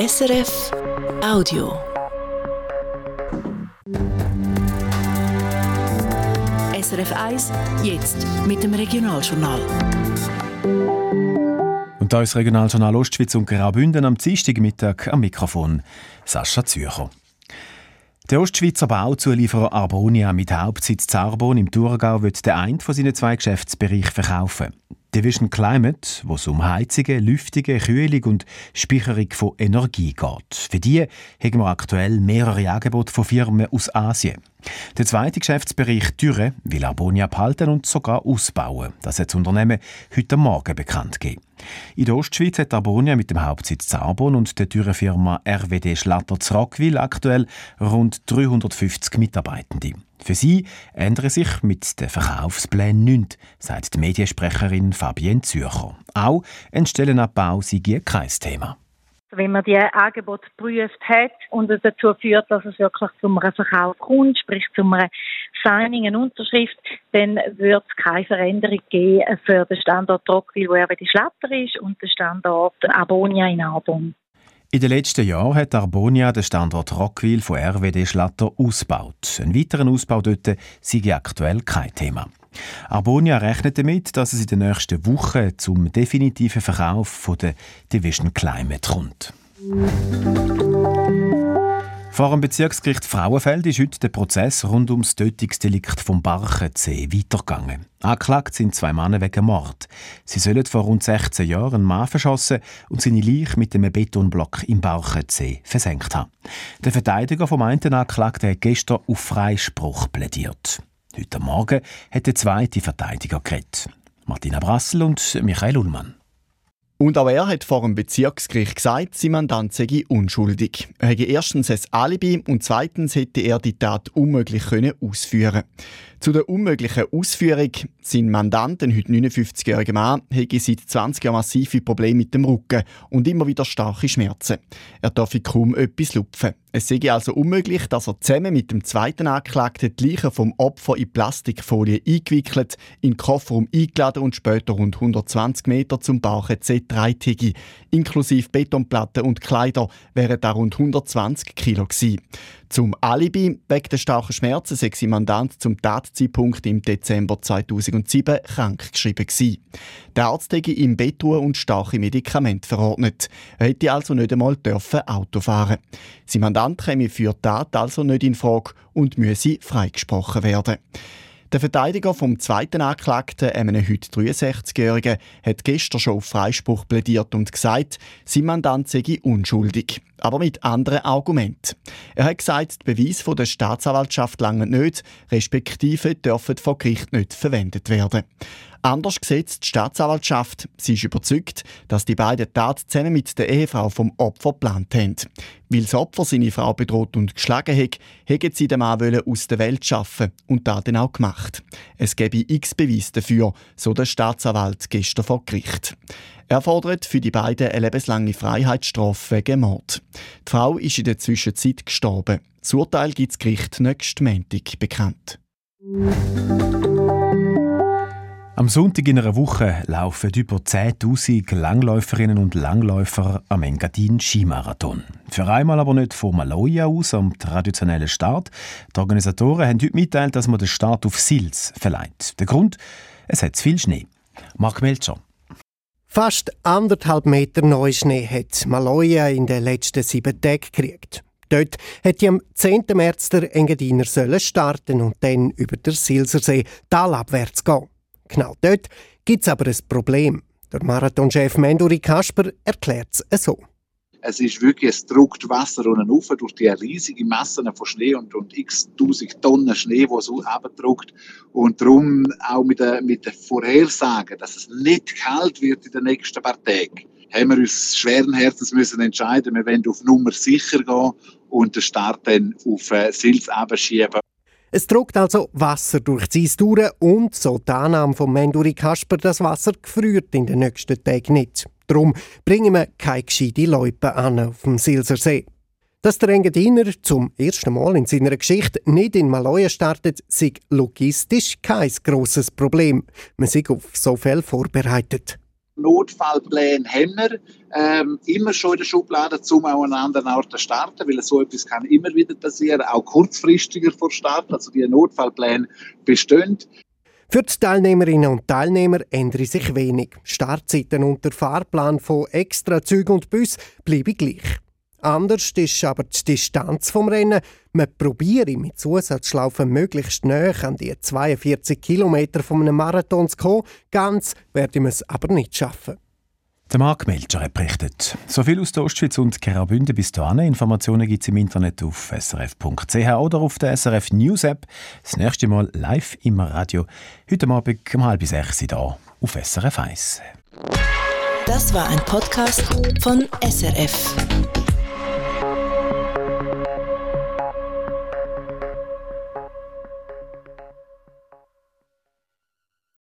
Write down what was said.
SRF Audio. SRF 1, jetzt mit dem Regionaljournal. Und da ist Regionaljournal Ostschweiz und Graubünden am Dienstagmittag am Mikrofon Sascha Zürcher. Der Ostschweizer Bauzulieferer Arbonia mit Hauptsitz Zarbon im Thurgau wird den einen von seinen zwei Geschäftsbereichen verkaufen. Division Climate, wo es um Heizungen, Lüftungen, Kühlung und Speicherung von Energie geht. Für die haben wir aktuell mehrere Angebote von Firmen aus Asien. Der zweite Geschäftsbereich Türe will Arbonia behalten und sogar ausbauen. Das hat das Unternehmen heute Morgen bekannt gegeben. In der Ostschweiz hat Arbonia mit dem Hauptsitz Zarbon und der Türenfirma RWD Schlatter Zrockwil aktuell rund 350 Mitarbeitende. Für sie ändere sich mit den Verkaufsplänen nichts, sagt die Mediensprecherin Fabienne Zürcher. Auch ein Stellenabbau sei kein Thema. Wenn man die Angebote geprüft hat und es dazu führt, dass es wirklich zu einem Verkauf kommt, sprich zu einem Signing, eine Unterschrift, dann wird es keine Veränderung geben für den Standort Rockville, wo er die Schlatter ist, und den Standort Abonia in Arbon. In den letzten Jahren hat Arbonia den Standort Rockville von RWD Schlatter ausgebaut. Ein weiterer Ausbau dort sei aktuell kein Thema. Arbonia rechnet damit, dass es in den nächsten Wochen zum definitiven Verkauf von der Division Climate kommt. Vor dem Bezirksgericht Frauenfeld ist heute der Prozess rund ums Tötungsdelikt vom Barchensee weitergegangen. Angeklagt sind zwei Männer wegen Mord. Sie sollen vor rund 16 Jahren einen Mann verschossen und seine Leiche mit einem Betonblock im Barchensee versenkt haben. Der Verteidiger vom einen Anklagten hat gestern auf Freispruch plädiert. Heute Morgen hat der zweite Verteidiger geredet. Martina Brassel und Michael Ullmann. Und auch er hat vor dem Bezirksgericht gesagt, sein Mandant sei unschuldig. Er hätte erstens ein Alibi und zweitens hätte er die Tat unmöglich ausführen können. Zu der unmöglichen Ausführung. Sein Mandant, ein heute 59-jähriger Mann, hätte seit 20 Jahren massive Probleme mit dem Rücken und immer wieder starke Schmerzen. Er darf kaum etwas lupfen. Es sei also unmöglich, dass er zusammen mit dem zweiten Angeklagten die Leiche vom Opfer in Plastikfolie eingewickelt, in den Kofferraum eingeladen und später rund 120 Meter zum Bauch C3 Tigi. Inklusive Betonplatten und Kleider wären da rund 120 Kilo gewesen. Zum Alibi wegen der starken Schmerzen sei sein Mandant zum Tatzeitpunkt im Dezember 2007 krankgeschrieben gewesen. Der Arzt hätte ihm Bettruhe und starke Medikamente verordnet. Er hätte also nicht einmal dürfen Auto fahren. Sein Mandant käme für die Tat also nicht in Frage und müsse freigesprochen werden. Der Verteidiger vom zweiten Anklagten, einem heute 63-Jährigen, hat gestern schon auf Freispruch plädiert und gesagt, sein Mandant sei unschuldig. Aber mit anderen Argumenten. Er hat gesagt, die Beweise der Staatsanwaltschaft langen nicht, respektive dürfen vor Gericht nicht verwendet werden. Anders gesetzt die Staatsanwaltschaft. Sie ist überzeugt, dass die beiden Tat zusammen mit der Ehefrau vom Opfer geplant haben. Weil das Opfer seine Frau bedroht und geschlagen hat, hätten sie den Mann aus der Welt schaffen und das dann auch gemacht. Es gebe x Beweise dafür, so der Staatsanwalt gestern vor Gericht. Er fordert für die beiden eine lebenslange Freiheitsstrafe wegen Mord. Die Frau ist in der Zwischenzeit gestorben. Das Urteil gibt das Gericht nächsten Montag bekannt. Am Sonntag in einer Woche laufen über 10.000 Langläuferinnen und Langläufer am Engadin Skimarathon. Für einmal aber nicht von Maloja aus, am traditionellen Start. Die Organisatoren haben heute mitteilt, dass man den Start auf Sils verleiht. Der Grund? Es hat zu viel Schnee. Mark Melcher. Fast anderthalb Meter Neuschnee hat Maloja in den letzten sieben Tagen gekriegt. Dort hätte am 10. März der Engadiner starten und dann über den Silsersee talabwärts gehen. Genau dort gibt es aber ein Problem. Der Marathonchef Menduri Kasper erklärt es so. Es ist wirklich, es druckt Wasser unten rauf durch die riesigen Massen von Schnee und, und x tausend Tonnen Schnee, die so abdruckt. Und darum auch mit der, mit der Vorhersage, dass es nicht kalt wird in den nächsten paar Tagen, haben wir uns schweren Herzens müssen entscheiden, wir wollen auf Nummer sicher gehen und den Start dann auf äh, Silz schieben. Es druckt also Wasser durch die Eis durch und, so die Annahme von Menduri Kasper, das Wasser gefriert in den nächsten Tagen nicht. Darum bringen wir keine gescheite Loipe an auf dem Silsersee. Dass der Engadiner zum ersten Mal in seiner Geschichte nicht in Maloja startet, sei logistisch kein grosses Problem. Man sei auf so viel vorbereitet. Notfallpläne haben wir ähm, immer schon in der Schublade, um auch an anderen Orten zu starten, weil so etwas kann immer wieder passieren, auch kurzfristiger vor Start, also die Notfallpläne bestehen. Für die Teilnehmerinnen und Teilnehmer ändere sich wenig. Startzeiten und der Fahrplan von extra Zügen und Bus bleiben gleich. Anders ist aber die Distanz vom Rennen. Man probiere mit Zusatzschlaufen möglichst näher an die 42 Kilometer von einem Marathon zu kommen. Ganz werde man es aber nicht schaffen. Der Marc Melcher hat berichtet. So viel aus der Ostschweiz und Graubünden bis dahin. Informationen gibt es im Internet auf srf.ch oder auf der SRF News App. Das nächste Mal live im Radio. Heute Abend um halb sechs hier auf SRF 1. Das war ein Podcast von SRF.